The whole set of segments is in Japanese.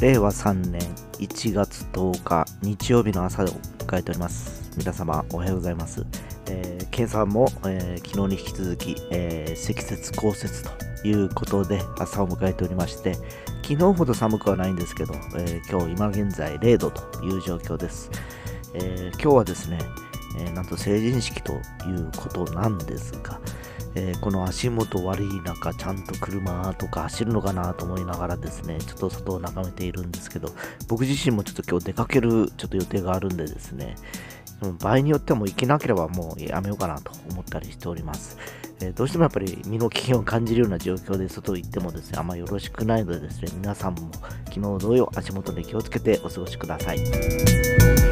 令和3年1月10日日曜日の朝を迎えております。皆様おはようございます、えー、今朝も、えー、昨日に引き続き、えー、積雪降雪ということで朝を迎えておりまして昨日ほど寒くはないんですけど、え今日今現在0度という状況です、え今日はですね、えなんと成人式ということなんですが、えー、この足元悪い中、ちゃんと車とか走るのかなと思いながらですね、ちょっと外を眺めているんですけど、僕自身もちょっと今日出かけるちょっと予定があるんでですね、場合によっても行けなければもうやめようかなと思ったりしております。えー、どうしてもやっぱり身の危険を感じるような状況で外行ってもですね、あんまよろしくないのでですね、皆さんも昨日同様足元で気をつけてお過ごしください。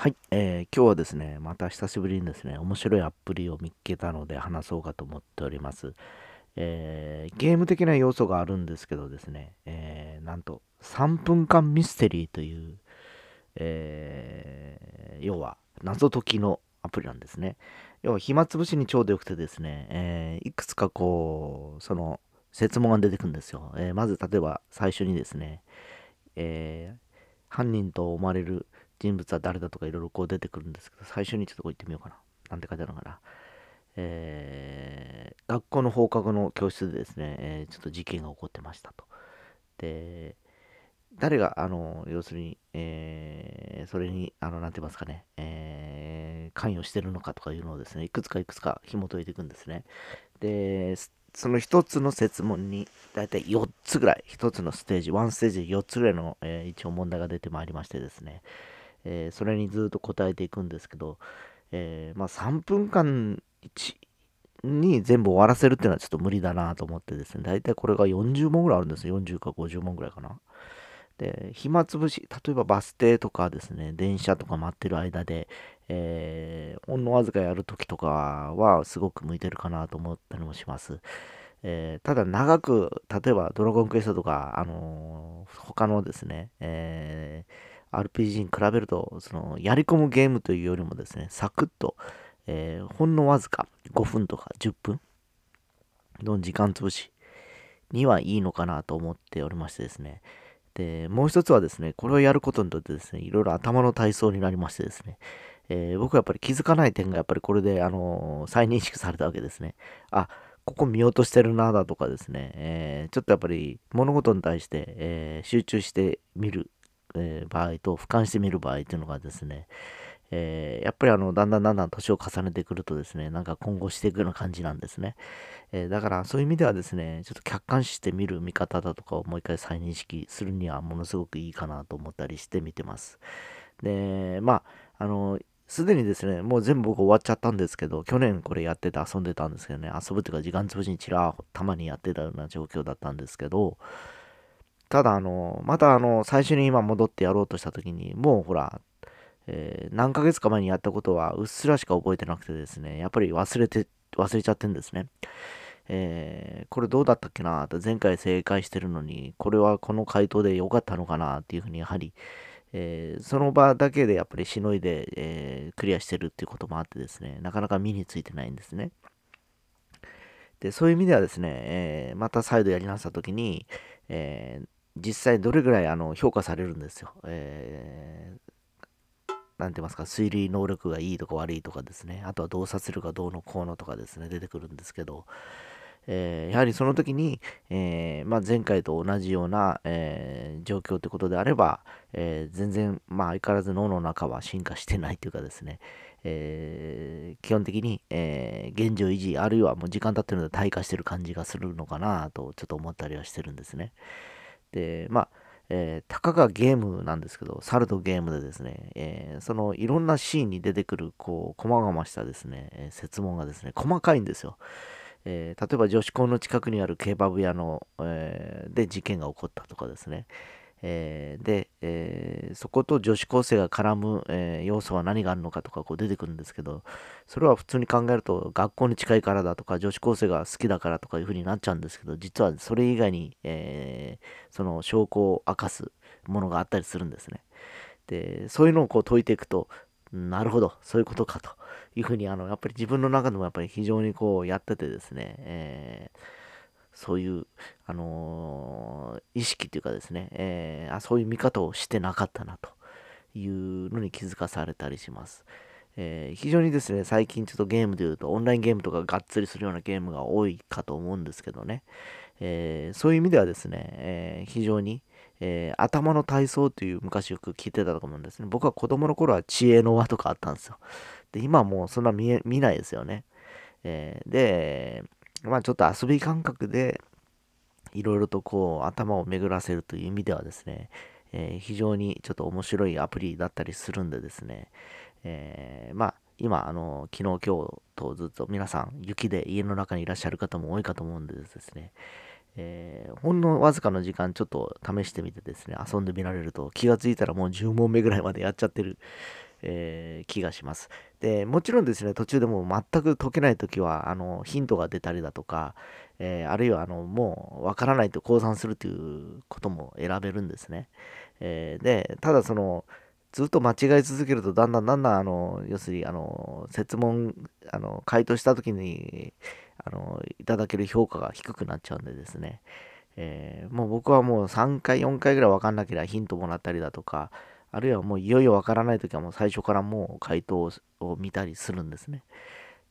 はい、えー、今日はですね、また久しぶりにですね、面白いアプリを見つけたので話そうかと思っております。えー、ゲーム的な要素があるんですけどですね、えー、なんと3分間ミステリーという、えー、要は謎解きのアプリなんですね。要は暇つぶしにちょうどよくてですね、えいくつかこう、その説問が出てくるんですよ。えまず例えば最初にですね、え犯人と思われる人物は誰だとかいろいろこう出てくるんですけど、最初にちょっとこう行ってみようかな。なんて書いてあるのかな。えー、学校の放課後の教室でですね、えー、ちょっと事件が起こってましたと。で、誰が、あの、要するに、えー、それに、あの、なんて言いますかね、えー、関与してるのかとかいうのをですね、いくつかいくつか紐解いていくんですね。で、その一つの設問に、だいたい4つぐらい、1つのステージ、1ステージで4つぐらいの、えー、一応問題が出てまいりましてですね、えー、それにずっと答えていくんですけど、えー、まあ、3分間に全部終わらせるっていうのはちょっと無理だなと思ってですね、大体これが40問ぐらいあるんですよ。40か50問ぐらいかな。で、暇つぶし、例えばバス停とかですね、電車とか待ってる間で、えー、ほんのわずかやるときとかはすごく向いてるかなと思ったりもします。えー、ただ長く、例えばドラゴンクエストとか、あのー、他のですね、えー RPG に比べると、その、やり込むゲームというよりもですね、サクッと、えー、ほんのわずか5分とか10分の時間潰しにはいいのかなと思っておりましてですね。で、もう一つはですね、これをやることにとってですね、いろいろ頭の体操になりましてですね、えー、僕はやっぱり気づかない点がやっぱりこれで、あのー、再認識されたわけですね。あ、ここ見落としてるなだとかですね、えー、ちょっとやっぱり物事に対して、え集中してみるえ、場合と俯瞰してみる場合っていうのがですね、えー、やっぱりあの、だんだんだんだん年を重ねてくるとですね、なんか今後していくような感じなんですね。えー、だからそういう意味ではですね、ちょっと客観視してみる見方だとかをもう一回再認識するにはものすごくいいかなと思ったりして見てます。で、まあ、あの、すでにですね、もう全部僕終わっちゃったんですけど、去年これやってて遊んでたんですけどね、遊ぶっていうか時間潰しにちらたまにやってたような状況だったんですけど、ただ、あの、また、あの、最初に今戻ってやろうとした時に、もうほら、えー、何ヶ月か前にやったことはうっすらしか覚えてなくてですね、やっぱり忘れて、忘れちゃってんですね。えー、これどうだったっけなと前回正解してるのに、これはこの回答で良かったのかなっていうふうにやはり、えー、その場だけでやっぱりしのいで、えー、クリアしてるっていうこともあってですね、なかなか身についてないんですね。で、そういう意味ではですね、えまた再度やり直したときに、えー実際どれぐらいあの評価されるんですよ。えー、て言いますか、推理能力がいいとか悪いとかですね、あとは洞察力がどうのこうのとかですね、出てくるんですけど、えー、やはりその時に、えー、まあ、前回と同じような、えー、状況ということであれば、え全然、まあ、相変わらず脳の中は進化してないというかですね、え基本的に、え現状維持、あるいはもう時間経ってるので退化してる感じがするのかなとちょっと思ったりはしてるんですね。で、まあ、えー、たかがゲームなんですけど、サルとゲームでですね、えー、そのいろんなシーンに出てくる、こう、細々したですね、えー、説問がですね、細かいんですよ。えー、例えば女子校の近くにあるケバブ屋の、えー、で事件が起こったとかですね、えー、で、えー、そこと女子高生が絡む、えー、要素は何があるのかとかこう出てくるんですけど、それは普通に考えると学校に近いからだとか女子高生が好きだからとかいうふうになっちゃうんですけど、実はそれ以外に、えその証拠を明かすものがあったりするんですね。で、そういうのをこう解いていくと、なるほど、そういうことかというふうに、あの、やっぱり自分の中でもやっぱり非常にこうやっててですね、えー、そういう、あのー、意識というかですね、えー、あ、そういう見方をしてなかったなというのに気づかされたりします。えー、非常にですね、最近ちょっとゲームで言うと、オンラインゲームとかがっつりするようなゲームが多いかと思うんですけどね、えー、そういう意味ではですね、えー、非常に、え頭の体操という昔よく聞いてたと思うんですね。僕は子供の頃は知恵の輪とかあったんですよ。で、今はもうそんな見見ないですよね。えで、まあちょっと遊び感覚で、いろいろとこう頭を巡らせるという意味ではですね、え非常にちょっと面白いアプリだったりするんでですね、えー、まあ、今、あの、昨日、今日とずっと皆さん、雪で家の中にいらっしゃる方も多いかと思うんでですね、えー、ほんのわずかの時間ちょっと試してみてですね、遊んでみられると気がついたらもう10問目ぐらいまでやっちゃってる、えー、気がします。で、もちろんですね、途中でも全く解けないときは、あの、ヒントが出たりだとか、えー、あるいは、あの、もうわからないと降参するということも選べるんですね。えで、ただその、ずっと間違え続けると、だんだんだんだん、あの、要するに、あの、説問、あの、回答したときに、あの、いただける評価が低くなっちゃうんでですね、えー、もう僕はもう3回、4回ぐらい分かんなければヒントもらったりだとか、あるいはもういよいよ分からないときはもう最初からもう回答を見たりするんですね。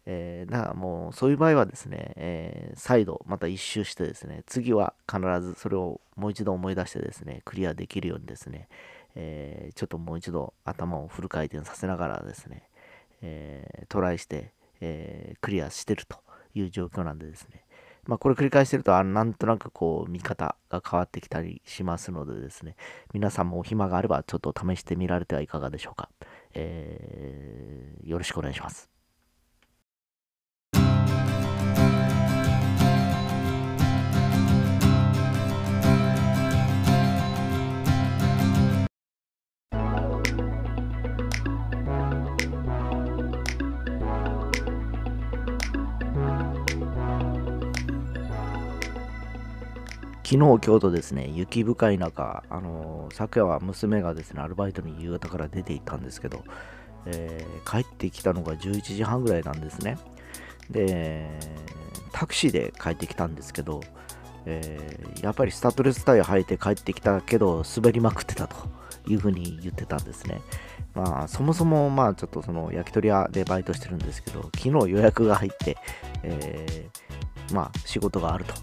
えー、だからもうそういう場合はですね、えー、再度また一周してですね、次は必ずそれをもう一度思い出してですね、クリアできるようにですね、えー、ちょっともう一度頭をフル回転させながらですね、えー、トライして、えー、クリアしてるという状況なんでですね、まあ、これ繰り返してると、あなんとなくこう、見方が変わってきたりしますのでですね、皆さんもお暇があれば、ちょっと試してみられてはいかがでしょうか。えー、よろしくお願いします。昨日、今日とですね、雪深い中、あのー、昨夜は娘がですね、アルバイトに夕方から出て行ったんですけど、えー、帰ってきたのが11時半ぐらいなんですね。で、タクシーで帰ってきたんですけど、えー、やっぱりスタッドレスタイヤ履いて帰ってきたけど、滑りまくってたというふうに言ってたんですね。まあ、そもそも、まあ、ちょっとその焼き鳥屋でバイトしてるんですけど、昨日予約が入って、えー、まあ、仕事があると。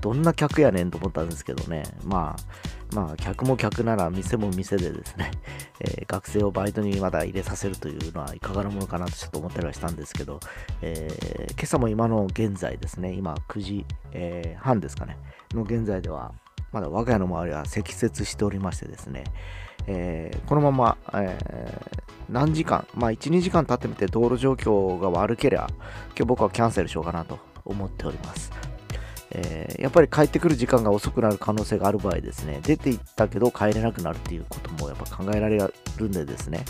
どんな客やねんと思ったんですけどね、まあ、まあ、客も客なら店も店でですね、えー、学生をバイトにまだ入れさせるというのはいかがなものかなとちょっと思ったりはしたんですけど、えー、今朝も今の現在ですね、今9時、えー、半ですかね、の現在では、まだ我が家の周りは積雪しておりましてですね、えー、このまま、えー、何時間、まあ1、2時間経ってみて道路状況が悪ければ、今日僕はキャンセルしようかなと思っております。えー、やっぱり帰ってくる時間が遅くなる可能性がある場合ですね、出て行ったけど帰れなくなるっていうこともやっぱ考えられるんでですね、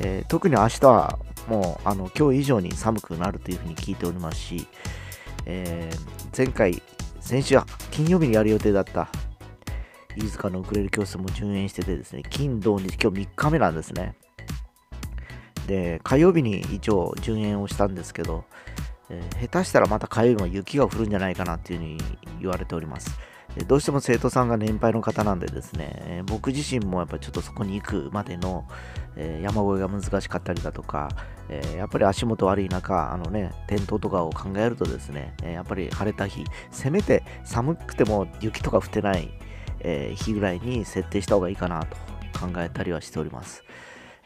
えー、特に明日はもうあの今日以上に寒くなるというふうに聞いておりますし、えー、前回、先週は金曜日にやる予定だった飯塚のウクレレ教室も順延しててですね、金、土、日、今日3日目なんですね。で、火曜日に一応順延をしたんですけど、えー、下手したらまた火曜日も雪が降るんじゃないかなっていうふうに言われております。どうしても生徒さんが年配の方なんでですね、僕自身もやっぱりちょっとそこに行くまでの、えー、山越えが難しかったりだとか、えー、やっぱり足元悪い中、あのね、転倒とかを考えるとですね、えやっぱり晴れた日、せめて寒くても雪とか降ってない、え日ぐらいに設定した方がいいかなと考えたりはしております。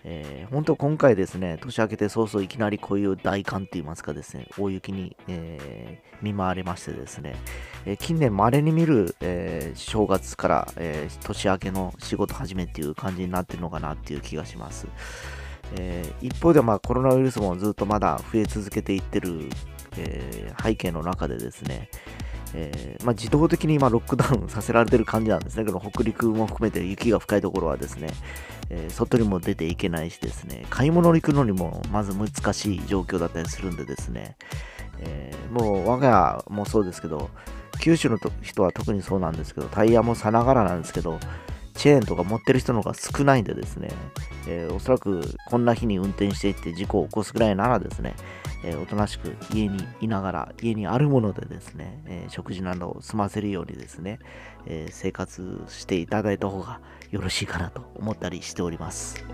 えー、本当今回ですね、年明けて早々いきなりこういう大寒って言いますかですね、大雪に、えー、見舞われましてですね、えー、近年稀に見る、え正月から、え年明けの仕事始めっていう感じになってるのかなっていう気がします。え一方でまあコロナウイルスもずっとまだ増え続けていってる、え背景の中でですね、えー、まあ、自動的に今ロックダウンさせられてる感じなんですね。けど北陸も含めて雪が深いところはですね、えー、外にも出ていけないしですね、買い物に行くのにもまず難しい状況だったりするんでですね、えー、もう我が家もそうですけど、九州の人は特にそうなんですけど、タイヤもさながらなんですけど、チェーンとか持ってる人の方が少ないんでですね、えー、おそらくこんな日に運転していって事故を起こすぐらいならですね、えー、おとなしく家にいながら、家にあるものでですね、えー、食事などを済ませるようにですね、え生活していただいた方がよろしいかなと思ったりしております。